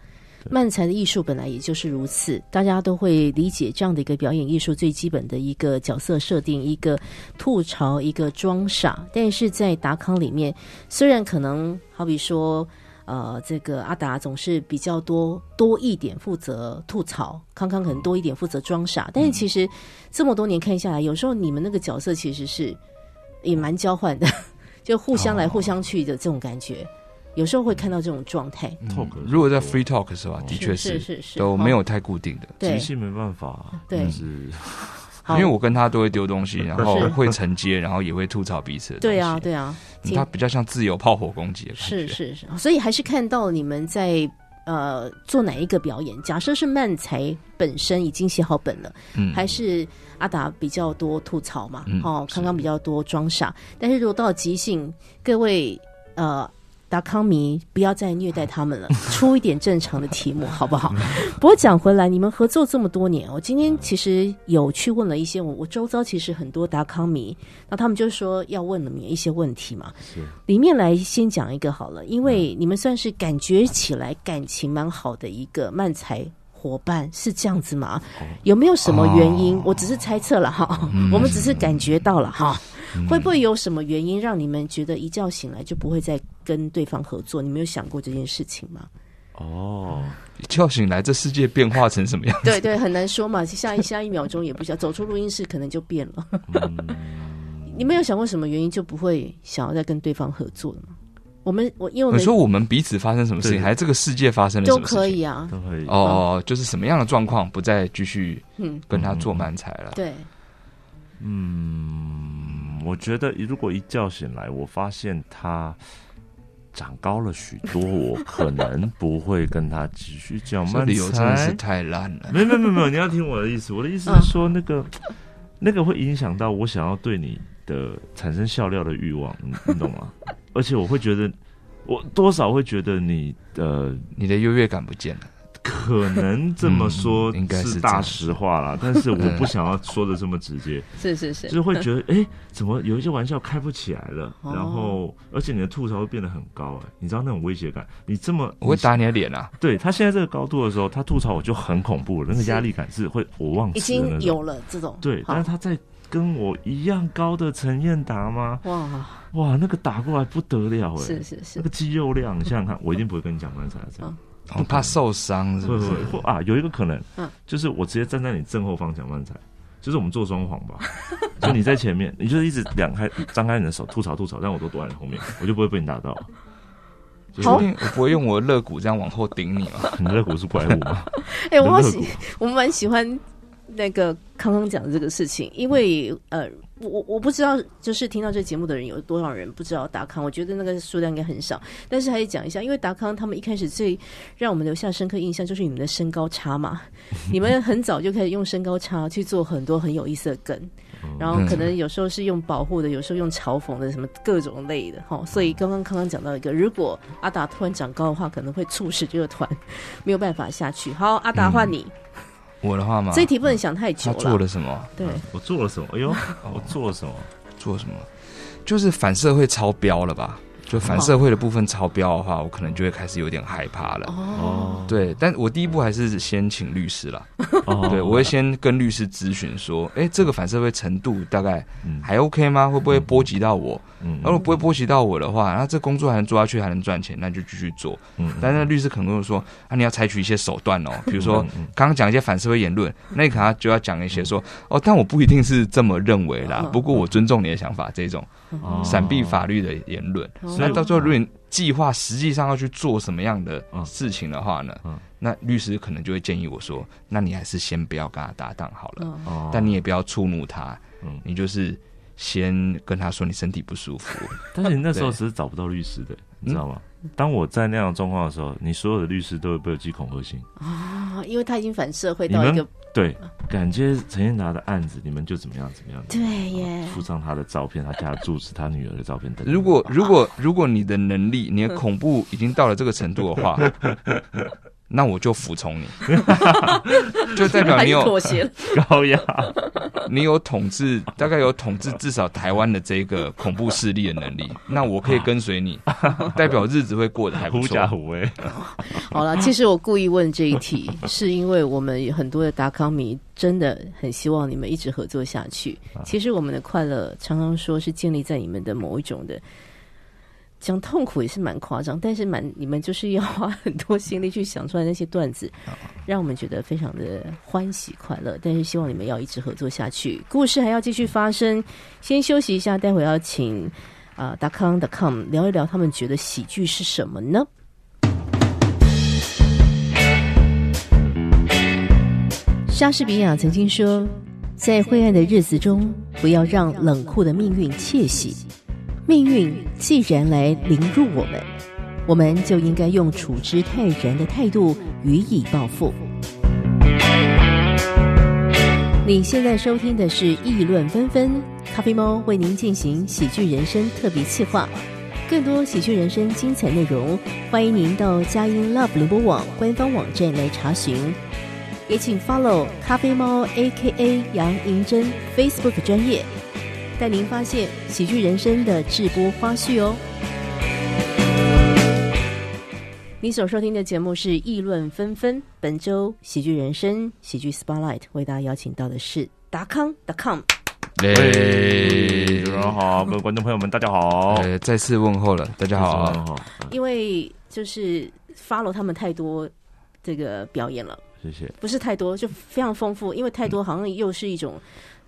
漫才的艺术本来也就是如此，大家都会理解这样的一个表演艺术最基本的一个角色设定，一个吐槽，一个装傻。但是在达康里面，虽然可能好比说，呃，这个阿达总是比较多多一点负责吐槽，康康可能多一点负责装傻，但是其实这么多年看下来，有时候你们那个角色其实是也蛮交换的，<laughs> 就互相来哦。互相去的这种感觉，有时候会看到这种状态。talk 嗯。如果在 free talk 的时候啊，的确是是是都没有太固定的。对。即兴没办法，对。就是因为我跟他都会丢东西，然后会承接，然后也会吐槽彼此的。对啊，对啊，嗯，他比较像自由炮火攻击的感觉。是是是，所以还是看到你们在呃做哪一个表演。假设是漫才本身已经写好本了，嗯，还是阿达比较多吐槽嘛？嗯哦，是康康比较多装傻。但是如果到即兴，各位呃。达康迷，不要再虐待他们了，出一点正常的题目好不好？不过讲回来，你们合作这么多年，我今天其实有去问了一些我我周遭其实很多达康迷，那他们就说要问你们一些问题嘛。是里面来先讲一个好了，因为你们算是感觉起来感情蛮好的一个漫才伙伴，是这样子吗？有没有什么原因？我只是猜测了哈，我们只是感觉到了哈。会不会有什么原因让你们觉得一觉醒来就不会再跟对方合作？你没有想过这件事情吗？哦，一觉醒来，这世界变化成什么样？对对，很难说嘛，下一下一秒钟也不知道，走出录音室可能就变了。嗯，<laughs> 你没有想过什么原因就不会想要再跟对方合作了吗？我们我因为我们你说我们彼此发生什么事情，还是这个世界发生了什都么事情？可以啊，都可以。哦，就是什么样的状况不再继续嗯，跟他做漫才了？对，嗯，我觉得如果一觉醒来，我发现他长高了许多，我可能不会跟他继续讲漫这 <laughs> 理由真的是。太烂了。没有没有没有没，你要听我的意思。我的意思嗯是说，那个、那个会影响到我想要对你的产生笑料的欲望，你你懂吗？而且我会觉得，我多少会觉得你呃，你的优越感不见了。可能这么说嗯应该是是大实话啦，但是我不想要说的这么直接。<laughs> 是是是就是会觉得，哎、怎么有一些玩笑开不起来了？哦然后，而且你的吐槽会变得很高、哎，你知道那种威胁感？你这么，我会打你的脸啊！对他现在这个高度的时候，他吐槽我就很恐怖了，那个压力感是会我忘已词的那种。经有了这种对，但是他在跟我一样高的陈彦达吗？哇，哇，那个打过来不得了哎、是是是那个肌肉量，你想想看，我一定不会跟你讲漫才这样。我怕受伤，是会不是？啊，有一个可能，嗯就是我直接站在你正后方讲漫才，就是我们做双簧吧，<laughs> 就你在前面，你就一直两开张开你的手吐槽吐槽，但我都躲在你后面，我就不会被你打到。好确定我不会用我的肋骨这样往后顶你吗？<laughs> 你的肋骨是怪物吗？<laughs> 哎、我好喜我蛮喜欢那个康康讲的这个事情，因为呃，我我我不知道，就是听到这节目的人有多少人不知道达康，我觉得那个数量应该很少，但是还是讲一下，因为达康他们一开始最让我们留下深刻印象就是你们的身高差嘛，<laughs> 你们很早就开始用身高差去做很多很有意思的梗。然后可能有时候是用保护的，有时候用嘲讽的，什么各种类的哈。所以刚刚康康讲到一个，如果阿达突然长高的话，可能会促使这个团没有办法下去。好，阿达换你，我的话嘛，这一题不能想太久他了。做了什么？对，我做了什么？哎呦，我做了什么？做什么？就是反社会超标了吧？就反社会的部分超标的话，我可能就会开始有点害怕了。哦，对，但我第一步还是先请律师了。<laughs> 哦对，我会先跟律师咨询说，哎，这个反社会程度大概嗯还 OK 吗？会不会波及到我？嗯如果不会波及到我的话，那这工作还能做下去，还能赚钱，那就继续做。嗯但是律师可能跟我说，啊，你要采取一些手段哦，<laughs> 比如说刚刚讲一些反社会言论，那你可能就要讲一些说，哦，但我不一定是这么认为啦嗯，不过我尊重你的想法，这种哦闪避法律的言论。哦。那到最后，如果你计划实际上要去做什么样的嗯。事情的话呢嗯，那律师可能就会建议我说，那你还是先不要跟他搭档好了，但你也不要触怒他嗯，你就是先跟他说你身体不舒服。<laughs> 但是你那时候对。只是找不到律师的，你知道吗？当我在那样状况的时候，你所有的律师都会被我寄恐吓心。啊，因为他已经反社会到一个对，感觉陈燕达的案子，你们就怎么样怎么样，对耶，附上他的照片，他家的住址，他女儿的照片等等。如果如果如果你的能力、你的恐怖已经到了这个程度的话，<laughs> 那我就服从你，<laughs> 就代表你有妥协。<laughs> 高雅，你有统治，大概有统治至少台湾的这个恐怖势力的能力，那我可以跟随你，代表日子会过得还不错狐假。虎威。<laughs> 好了，其实我故意问这一题，是因为我们有很多的达康迷真的很希望你们一直合作下去。其实我们的快乐常常说是建立在你们的某一种的。讲痛苦也是蛮夸张，但是蛮你们就是要花很多心力去想出来那些段子，让我们觉得非常的欢喜快乐。但是希望你们要一直合作下去，故事还要继续发生。先休息一下，待会要请啊达康达康聊一聊他们觉得喜剧是什么呢？莎士比亚曾经说：“在灰暗的日子中，不要让冷酷的命运窃喜。命运既然来凌辱我们，我们就应该用处之泰然的态度予以报复。”你现在收听的是《议论纷纷》，咖啡猫为您进行喜剧人生特别企划。更多喜剧人生精彩内容，欢迎您到佳音 Love 联播网官方网站来查询。也请 follow 咖啡猫 A.K.A 杨银珍 Facebook 专业，带您发现喜剧人生的直播花絮哦。你所收听的节目是《议论纷纷》，本周喜剧人生喜剧 Spotlight 为大家邀请到的是达康达康。哎主持人好，各位观众朋友们，大家好。呃，再次问候了，大家。好，因为就是 follow 他们太多这个表演了，谢谢。不是太多，就非常丰富，因为太多好像又是一种。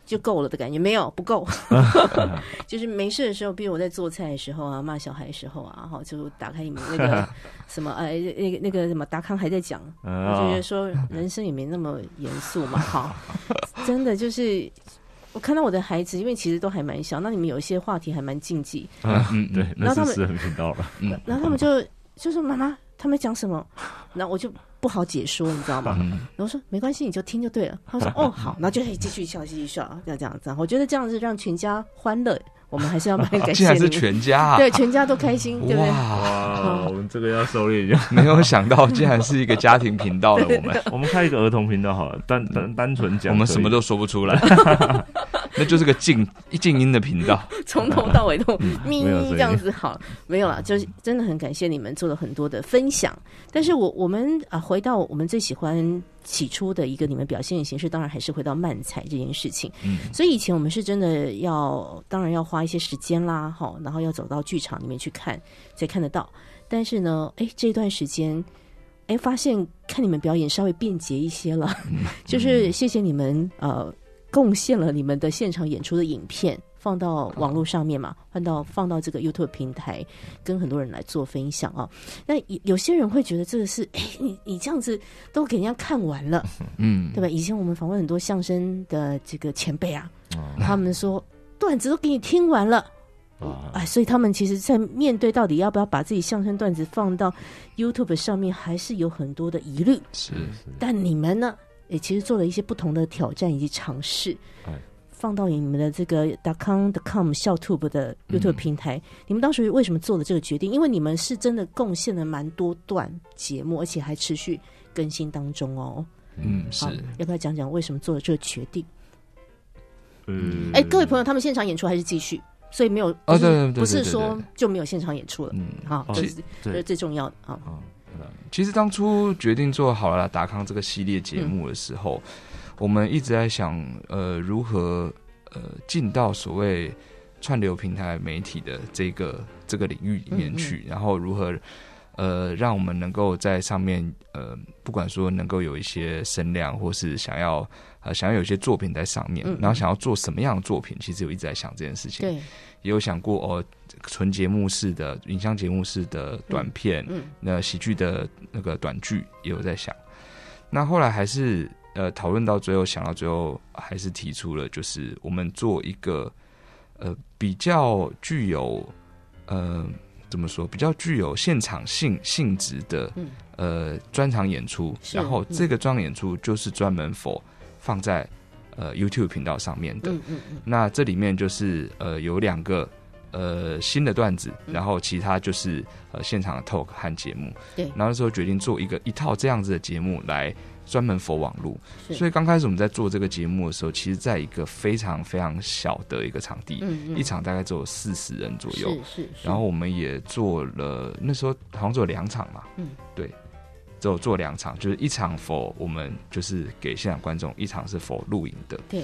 就够了的感觉，没有不够，<laughs> <laughs> 就是没事的时候，比如我在做菜的时候啊，骂小孩的时候啊，哈，就打开你们那个 <laughs> 什么，哎，那个那个什么达康还在讲，我就觉得说人生也没那么严肃嘛，哈，真的就是我看到我的孩子，因为其实都还蛮小，那你们有一些话题还蛮禁忌，嗯，对，那是私人频道了，嗯，然后他们就就说妈妈。他们讲什么？<laughs> 那我就不好解说，你知道吗？然后说没关系，你就听就对了。他说哦 <laughs> 好，那就可以继续笑，继续笑，要这样子。我觉得这样子让全家欢乐，我们还是要蛮感谢。<laughs> 竟然是全家，对，全家都开心，对不对？哇，我们这个要收敛一下。没有想到，竟然是一个家庭频道了我们。我们开一个儿童频道好了，单单单纯讲，我们什么都说不出来。那就是个静一静音的频道，<laughs> 从头到尾都咪这样子好，没有了，就是真的很感谢你们做了很多的分享。但是我我们啊，回到我们最喜欢起初的一个你们表现的形式，当然还是回到漫才这件事情。嗯，所以以前我们是真的要，当然要花一些时间啦，哈，然后要走到剧场里面去看才看得到。但是呢，哎，这段时间，哎，发现看你们表演稍微便捷一些了，<laughs> 就是谢谢你们呃。贡献了你们的现场演出的影片，放到网络上面嘛，放到放到这个 YouTube 平台，跟很多人来做分享啊。那有些人会觉得这个是，哎，你你这样子都给人家看完了，<laughs> 嗯，对吧？以前我们访问很多相声的这个前辈啊，他们说段子都给你听完了，哎，所以他们其实，在面对到底要不要把自己相声段子放到 YouTube 上面，还是有很多的疑虑。是是，但你们呢？也其实做了一些不同的挑战以及尝试，放到你们的这个 .com .com 笑 tube 的 YouTube 平台。你们当时为什么做了这个决定？因为你们是真的贡献了蛮多段节目，而且还持续更新当中哦。嗯，是要不要讲讲为什么做了这个决定？嗯，哎，各位朋友，他们现场演出还是继续，所以没有啊，对，不是说就没有现场演出了。嗯，好，这是这是最重要的啊。其实当初决定做好了达康这个系列节目的时候，我们一直在想，呃，如何呃进到所谓串流平台媒体的这个这个领域里面去，然后如何呃让我们能够在上面呃不管说能够有一些声量，或是想要呃想要有一些作品在上面，然后想要做什么样的作品，其实我一直在想这件事情。对。也有想过哦，纯节目式的、影像节目式的短片，嗯，那喜剧的那个短剧也有在想。那后来还是呃讨论到最后，想到最后还是提出了，就是我们做一个呃比较具有呃怎么说，比较具有现场性性质的呃专场演出。然后这个专场演出就是专门否放在。呃，YouTube 频道上面的，嗯嗯嗯，那这里面就是呃有两个呃新的段子，然后其他就是呃现场的 talk 和节目，对，然后那时候决定做一个一套这样子的节目来专门佛网路，所以刚开始我们在做这个节目的时候，其实在一个非常非常小的一个场地，嗯嗯，一场大概只有四十人左右，是是，然后我们也做了那时候好像只有两场嘛，嗯，对。只有做两场，就是一场否我们就是给现场观众，一场是否录影的。对，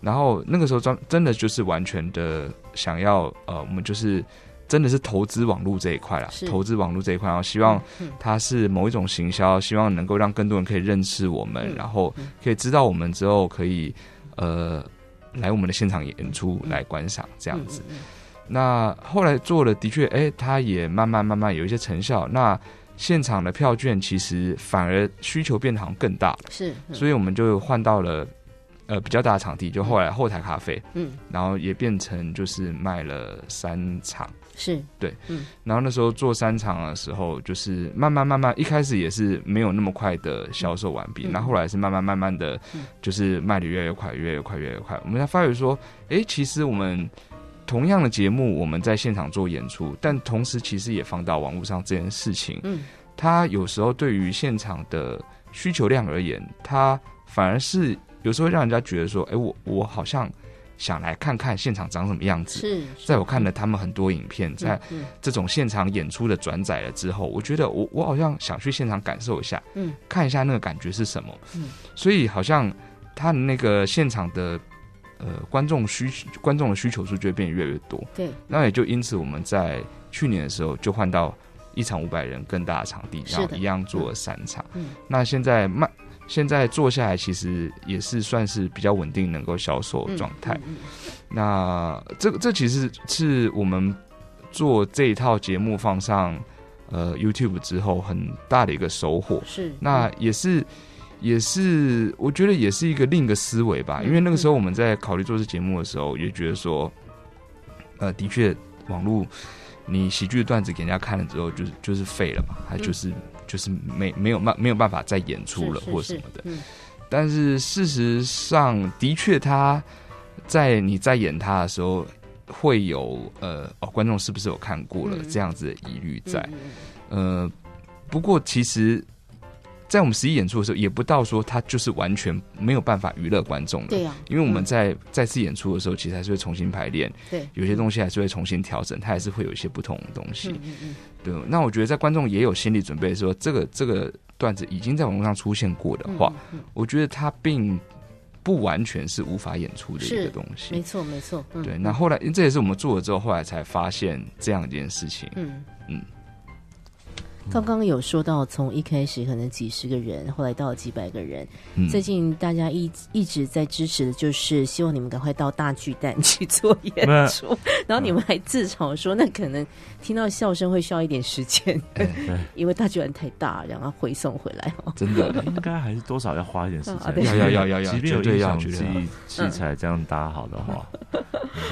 然后那个时候专真的就是完全的想要呃，我们就是真的是投资网络这一块啦，投资网络这一块，然后希望它是某一种行销，希望能够让更多人可以认识我们，然后可以知道我们之后可以呃来我们的现场演出来观赏这样子。那后来做了，的确，哎，它也慢慢慢慢有一些成效。那现场的票券其实反而需求变得好像更大。了，是，所以我们就换到了呃比较大的场地，就后来后台咖啡，嗯，然后也变成就是卖了三场，是。对，嗯，然后那时候做三场的时候，就是慢慢慢慢，一开始也是没有那么快的销售完毕，那后来是慢慢慢慢的，就是卖的越来越快，越来越快，越来越快，我们才发觉说，哎，其实我们。同样的节目，我们在现场做演出，但同时其实也放到网络上这件事情，嗯，它有时候对于现场的需求量而言，它反而是有时候让人家觉得说，哎，我我好像想来看看现场长什么样子。是，在我看了他们很多影片，在这种现场演出的转载了之后，我觉得我我好像想去现场感受一下，嗯，看一下那个感觉是什么。嗯，所以好像他的那个现场的。呃，观众需观众的需求数就会变得越来越多。对，那也就因此，我们在去年的时候就换到一场五百人更大的场地，然后一样做了三场。嗯那现在慢，现在做下来，其实也是算是比较稳定，能够销售的状态。嗯嗯那这个这其实是我们做这一套节目放上呃 YouTube 之后很大的一个收获。是那也是也是我觉得也是一个另一个思维吧，嗯因为那个时候我们在考虑做这节目的时候，也觉得说，呃，的确网络你喜剧的段子给人家看了之后，就是就是废了嘛，它就是、就是没没有办没有办法再演出了或什么的。嗯但是事实上，的确他在你在演他的时候，会有呃哦，观众是不是有看过了、嗯这样子的疑虑在。呃，不过其实，在我们实际演出的时候，也不到说他就是完全没有办法娱乐观众的。对呀因为我们嗯在再次演出的时候，其实还是会重新排练，对有些东西还是会重新调整，它还是会有一些不同的东西。嗯嗯嗯对，那我觉得在观众也有心理准备说，这个这个段子已经在网络上出现过的话，嗯嗯我觉得它并不完全是无法演出的一个东西没。错没错，嗯对，那后来这也是我们做了之后，后来才发现这样一件事情。嗯嗯。刚刚有说到，从一开始可能几十个人，后来到了几百个人。嗯，最近大家一一直在支持的就是希望你们赶快到大巨蛋去做演出，<laughs> 然后你们还自嘲说，那可能听到笑声会需要一点时间，<laughs> 因为大巨蛋太大，然后回送回来哦。真的 <laughs> 应该还是多少要花一点时间。要要要要要即便有绝对音响器器材这样搭好的话，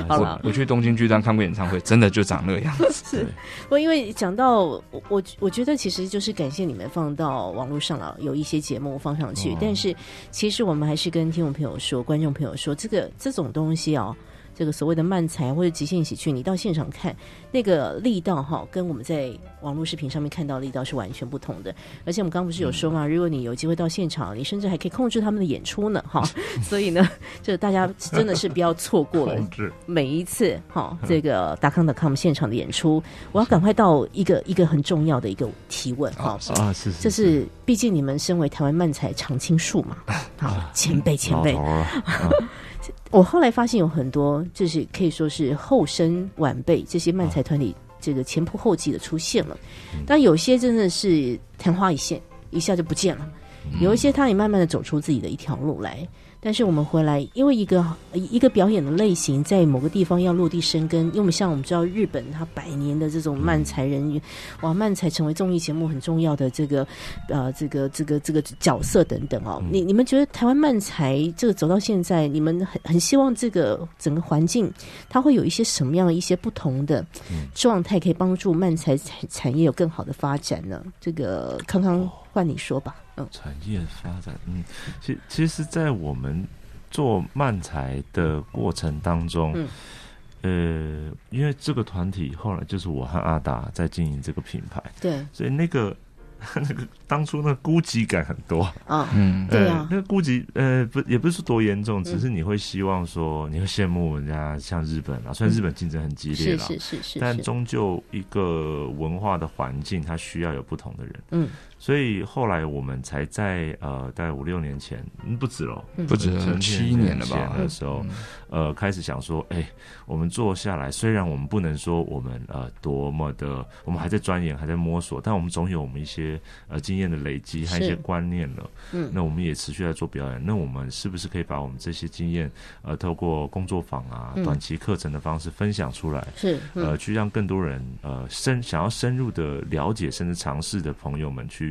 好了我去东京巨蛋看过演唱会，真的就长那个样子。对不过因为讲到我我我觉得其实就是感谢你们放到网络上了，有一些节目放上去，哦但是其实我们还是跟听众朋友说、观众朋友说，这个这种东西哦。这个所谓的慢才或者即兴喜剧，你到现场看那个力道哈，跟我们在网络视频上面看到的力道是完全不同的。而且我们刚刚不是有说嘛，如果你有机会到现场，你甚至还可以控制他们的演出呢，哈。<laughs> 所以呢，这大家真的是不要错过了。每一次哈，这个达康的 com 现场的演出，我要赶快到一个一个很重要的一个提问哈。啊，是这是毕竟你们身为台湾漫才常青树嘛，好前辈前辈 <laughs> 我后来发现有很多就是可以说是后生晚辈这些漫才团体这个前仆后继的出现了，但有些真的是昙花一现，一下就不见了。有一些他也慢慢的走出自己的一条路来，但是我们回来，因为一个一个表演的类型在某个地方要落地生根，因为我们像我们知道日本它百年的这种漫才人员，哇，漫才成为综艺节目很重要的这个呃这个这个这个角色等等哦。你你们觉得台湾漫才这个走到现在，你们很很希望这个整个环境它会有一些什么样的一些不同的状态，可以帮助漫才产产业有更好的发展呢？这个康康换你说吧，嗯。产业发展，嗯，其其实，在我们做漫才的过程当中，嗯。呃，因为这个团体后来就是我和阿达在经营这个品牌，对。所以那个 <laughs> 那个当初那个孤寂感很多，啊，嗯，对啊。呃那个孤寂，呃，不，也不是说多严重，只是你会希望说，你会羡慕人家像日本啊，虽然日本竞争很激烈是啦，是是是，但终究一个文化的环境，它需要有不同的人。嗯所以后来我们才在呃，大概五六年前，嗯，不止喽，不止成七年了吧前？的时候，呃，开始想说，哎、我们做下来，虽然我们不能说我们呃多么的，我们还在钻研，还在摸索，但我们总有我们一些呃经验的累积和一些观念了。嗯那我们也持续在做表演，那我们是不是可以把我们这些经验，呃，透过工作坊啊、嗯短期课程的方式分享出来？是嗯呃，去让更多人呃深想要深入的了解甚至尝试的朋友们去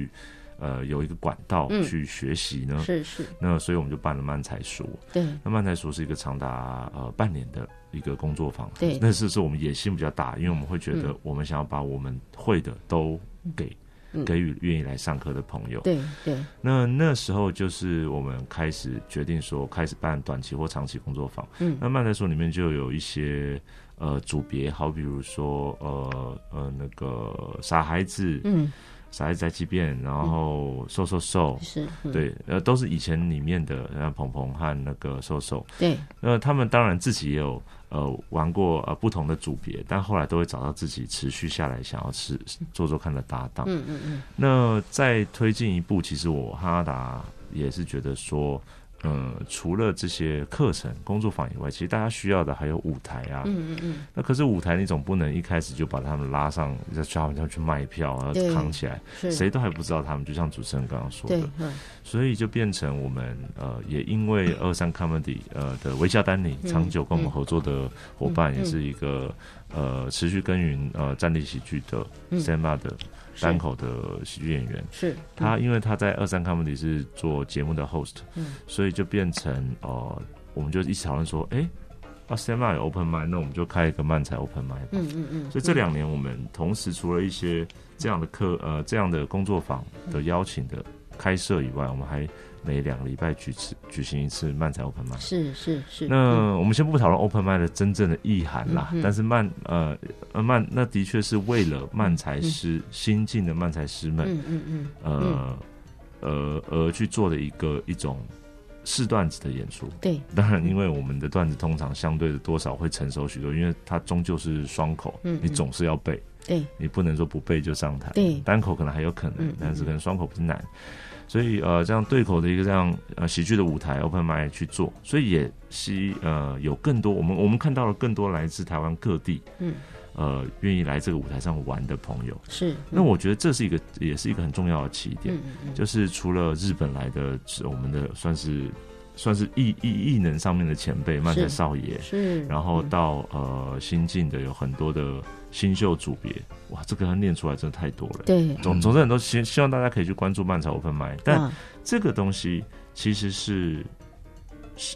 呃有一个管道嗯去学习呢。是是，那所以我们就办了漫才书。对那漫才书是一个长达呃半年的一个工作坊。对那是是我们野心比较大，因为我们会觉得嗯我们想要把我们会的都给。嗯给予愿意来上课的朋友，对对，那那时候就是我们开始决定说，开始办短期或长期工作坊。嗯那漫才书里面就有一些呃组别，好比如说呃呃那个傻孩子，嗯傻孩子在即便，然后瘦瘦瘦，对，呃都是以前里面的，像鹏鹏和那个瘦瘦，对。那他们当然自己也有呃玩过呃不同的组别，但后来都会找到自己持续下来想要吃做做看的搭档。嗯嗯嗯。那再推进一步，其实我哈达也是觉得说，呃，除了这些课程、工作坊以外，其实大家需要的还有舞台啊。嗯嗯嗯，那可是舞台，你总不能一开始就把他们拉上，要叫他们去卖票，然后扛起来，谁都还不知道他们。就像主持人刚刚说的，，嗯所以就变成我们呃，也因为 <coughs> 二三 comedy 呃的微笑丹尼嗯长久跟我们合作的伙伴，嗯也是一个呃持续耕耘呃站立喜剧的嗯 stand up 的是单口的喜剧演员。是。他因为他在二三 comedy 是做节目的 host，嗯。所以就变成呃，我们就一起讨论说，哎、啊 stand up 有 open mic，那我们就开一个漫才 open mind。嗯嗯嗯，所以这两年我们同时除了一些这样的课呃这样的工作坊的邀请的开设以外，我们还每两个礼拜举次举行一次漫才 open mic。是是是，那我们先不讨论 open mic 的真正的意涵啦，但是漫呃呃漫那的确是为了漫才师、新进的漫才师们嗯嗯嗯，呃呃而去做的一个一种试段子的演出。对，当然，因为我们的段子通常相对的多少会成熟许多，因为它终究是双口，嗯嗯。你总是要背。对。你不能说不背就上台，对。单口可能还有可能，但是可能双口不是难，所以呃，这样对口的一个这样呃喜剧的舞台 open mic 去做，所以也是呃有更多我们我们看到了更多来自台湾各地，嗯，呃愿意来这个舞台上玩的朋友，是，那我觉得这是一个也是一个很重要的起点，嗯嗯嗯，就是除了日本来的是我们的算是算是艺艺艺能上面的前辈漫才少爷，是，然后嗯到呃新进的有很多的新秀组别，哇，这个要念出来真的太多了。对，总总之很多希希望大家可以去关注漫才 open 但啊这个东西其实是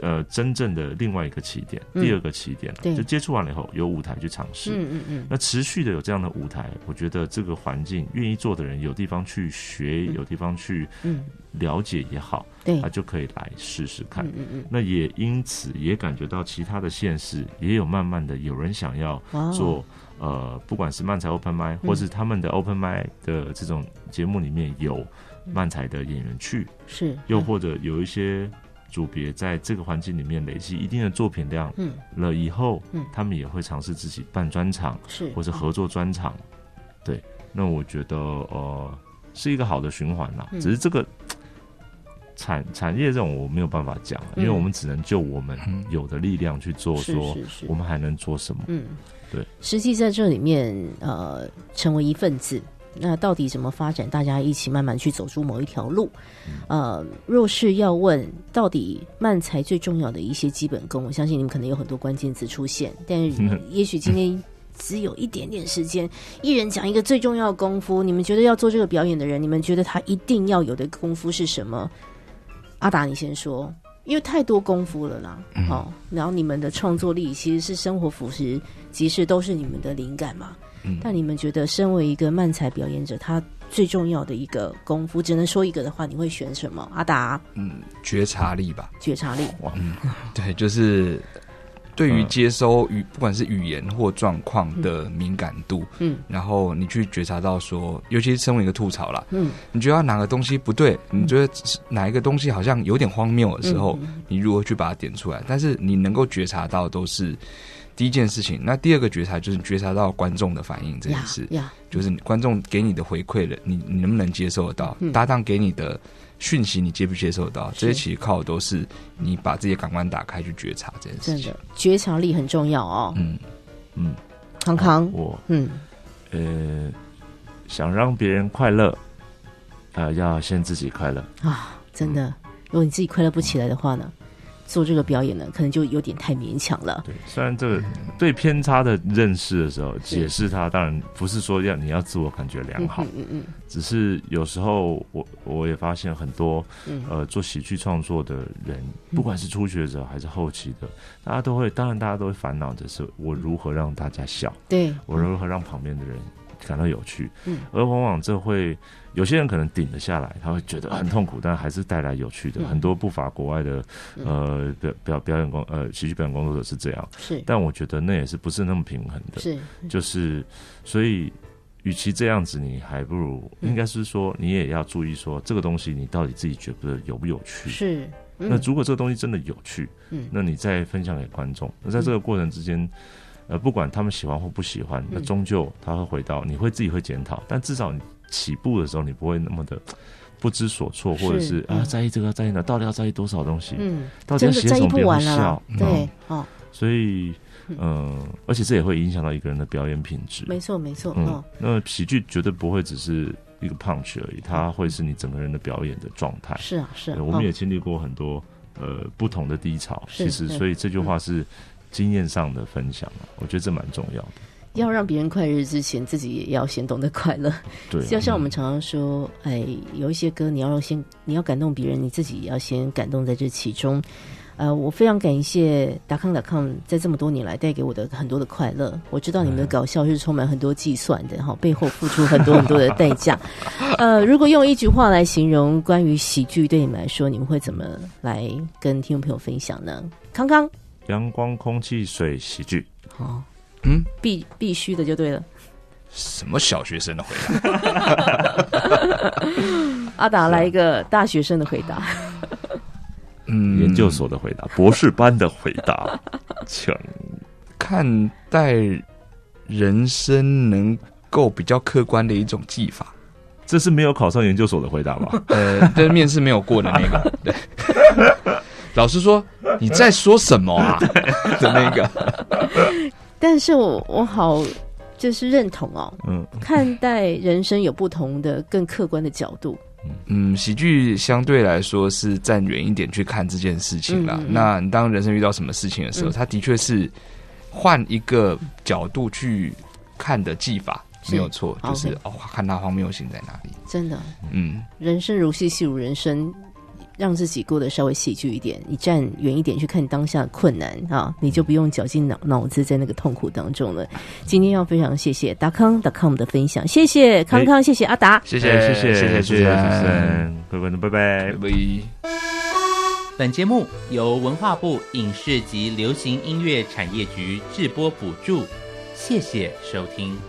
呃真正的另外一个起点，嗯。第二个起点就接触完了以后有舞台去尝试。嗯嗯嗯，那持续的有这样的舞台，我觉得这个环境愿意做的人有地方去学，嗯。有地方去嗯，了解也好，对。他，就可以来试试看。嗯嗯嗯，那也因此也感觉到其他的县市也有慢慢的有人想要做、呃，不管是漫才 open mic，、嗯。或是他们的 open mic 的这种节目里面有漫才的演员去，是，又或者有一些组别在这个环境里面累积一定的作品量嗯。了以后，嗯。他们也会尝试自己办专场是，或者合作专场。对，那我觉得呃是一个好的循环啦，嗯。只是这个。产产业这种我没有办法讲，因为嗯我们只能就我们有的力量去做，说我们还能做什么。嗯，对。实际在这里面，呃，成为一份子，那到底怎么发展？大家一起慢慢去走出某一条路。呃，若是要问到底慢才最重要的一些基本功，我相信你们可能有很多关键词出现，但 <laughs> 也许今天。只有一点点时间，一人讲一个最重要的功夫。你们觉得要做这个表演的人，你们觉得他一定要有的功夫是什么？阿达，你先说，因为太多功夫了啦。好、然后你们的创作力其实是生活辅食，其实都是你们的灵感嘛。嗯但你们觉得，身为一个漫才表演者，他最重要的一个功夫，只能说一个的话，你会选什么？阿达，嗯，觉察力吧，觉察力。对，就是对于嗯。接收语，不管是语言或状况的敏感度，嗯。然后你去觉察到说，尤其是身为一个吐槽啦，嗯，你觉得哪个东西不对，你觉得哪一个东西好像有点荒谬的时候，嗯你如何去把它点出来？但是你能够觉察到都是第一件事情。那第二个觉察就是觉察到观众的反应这件呀事，呀，就是你观众给你的回馈了，你你能不能接受得到？嗯。搭档给你的讯息，你接不接受到？这些其实靠的都是你把自己的感官打开去觉察这件事情。真的觉察力很重要哦。嗯，嗯，康康，我嗯，呃想让别人快乐，呃，要先自己快乐。啊，真的，如果你自己快乐不起来的话呢，做这个表演呢，可能就有点太勉强了。对，虽然这个对偏差的认识的时候，解释它当然不是说要你要自我感觉良好，嗯嗯只是有时候我我也发现很多嗯。呃做喜剧创作的人，不管是初学者还是后期的，大家都会，当然大家都会烦恼的是我如何让大家笑，对，我如何让旁边的人感到有趣，嗯。而往往这会有些人可能顶得下来，他会觉得很痛苦，但还是带来有趣的。嗯。很多不乏国外的呃表表表演工呃喜剧表演工作者是这样，是。但我觉得那也是不是那么平衡的，是，就是所以。与其这样子，你还不如嗯。应该是说，你也要注意说，这个东西你到底自己觉得有不有趣？是，嗯。那如果这个东西真的有趣，嗯。那你再分享给观众。那在这个过程之间，呃，不管他们喜欢或不喜欢，那嗯终究他会回到，你会自己会检讨，但至少你起步的时候，你不会那么的 <tsk> 不知所措，或者是是啊嗯在意这个在意那，到底要在意多少东西？嗯，到底要写什么别人完了啦会笑？，对嗯，哦，所以嗯，而且这也会影响到一个人的表演品质。没错没错，嗯哦，，那喜剧绝对不会只是一个 punch 而已，它会是你整个人的表演的状态。是啊是啊，我们哦。也经历过很多呃不同的低潮，其实所以这句话是经验上的分享啊，我觉得这蛮重要的。要让别人快乐之前，自己也要先懂得快乐。<laughs> 对啊，就像我们常常说，哎，有一些歌你要先你要感动别人，你自己也要先感动在这其中。呃，我非常感谢达康达康在这么多年来带给我的很多的快乐。我知道你们的搞笑是充满很多计算的哈，背后付出很多很多的代价。<laughs> 呃，如果用一句话来形容关于喜剧对你们来说，你们会怎么来跟听众朋友分享呢？康康，阳光、空气、水、喜剧，哦，嗯，必必须的就对了。什么小学生的回答？<laughs> 阿达来一个大学生的回答。嗯，研究所的回答，博士班的回答，<laughs> 请看待人生能够比较客观的一种技法。这是没有考上研究所的回答吧？呃，但是面试没有过的那个，对。<laughs> 老师说你在说什么啊？<laughs> 的那个，但是我我好就是认同哦，嗯，看待人生有不同的更客观的角度。嗯，喜剧相对来说是站远一点去看这件事情啦。嗯。嗯嗯那你当人生遇到什么事情的时候，嗯。它的确是换一个角度去看的技法，是。没有错，就是哦，看他荒谬性在哪里。真的，嗯，人生如戏，戏如人生，让自己过得稍微喜剧一点，你站远一点去看当下的困难啊，你就不用绞尽脑脑子在那个痛苦当中了。今天要非常谢谢达康达康的分享，谢谢康康，谢谢阿达。谢哎谢谢谢谢谢主持人，人，各位观众，拜拜拜。拜。本节目由文化部影视及流行音乐产业局制播补助，谢谢收听。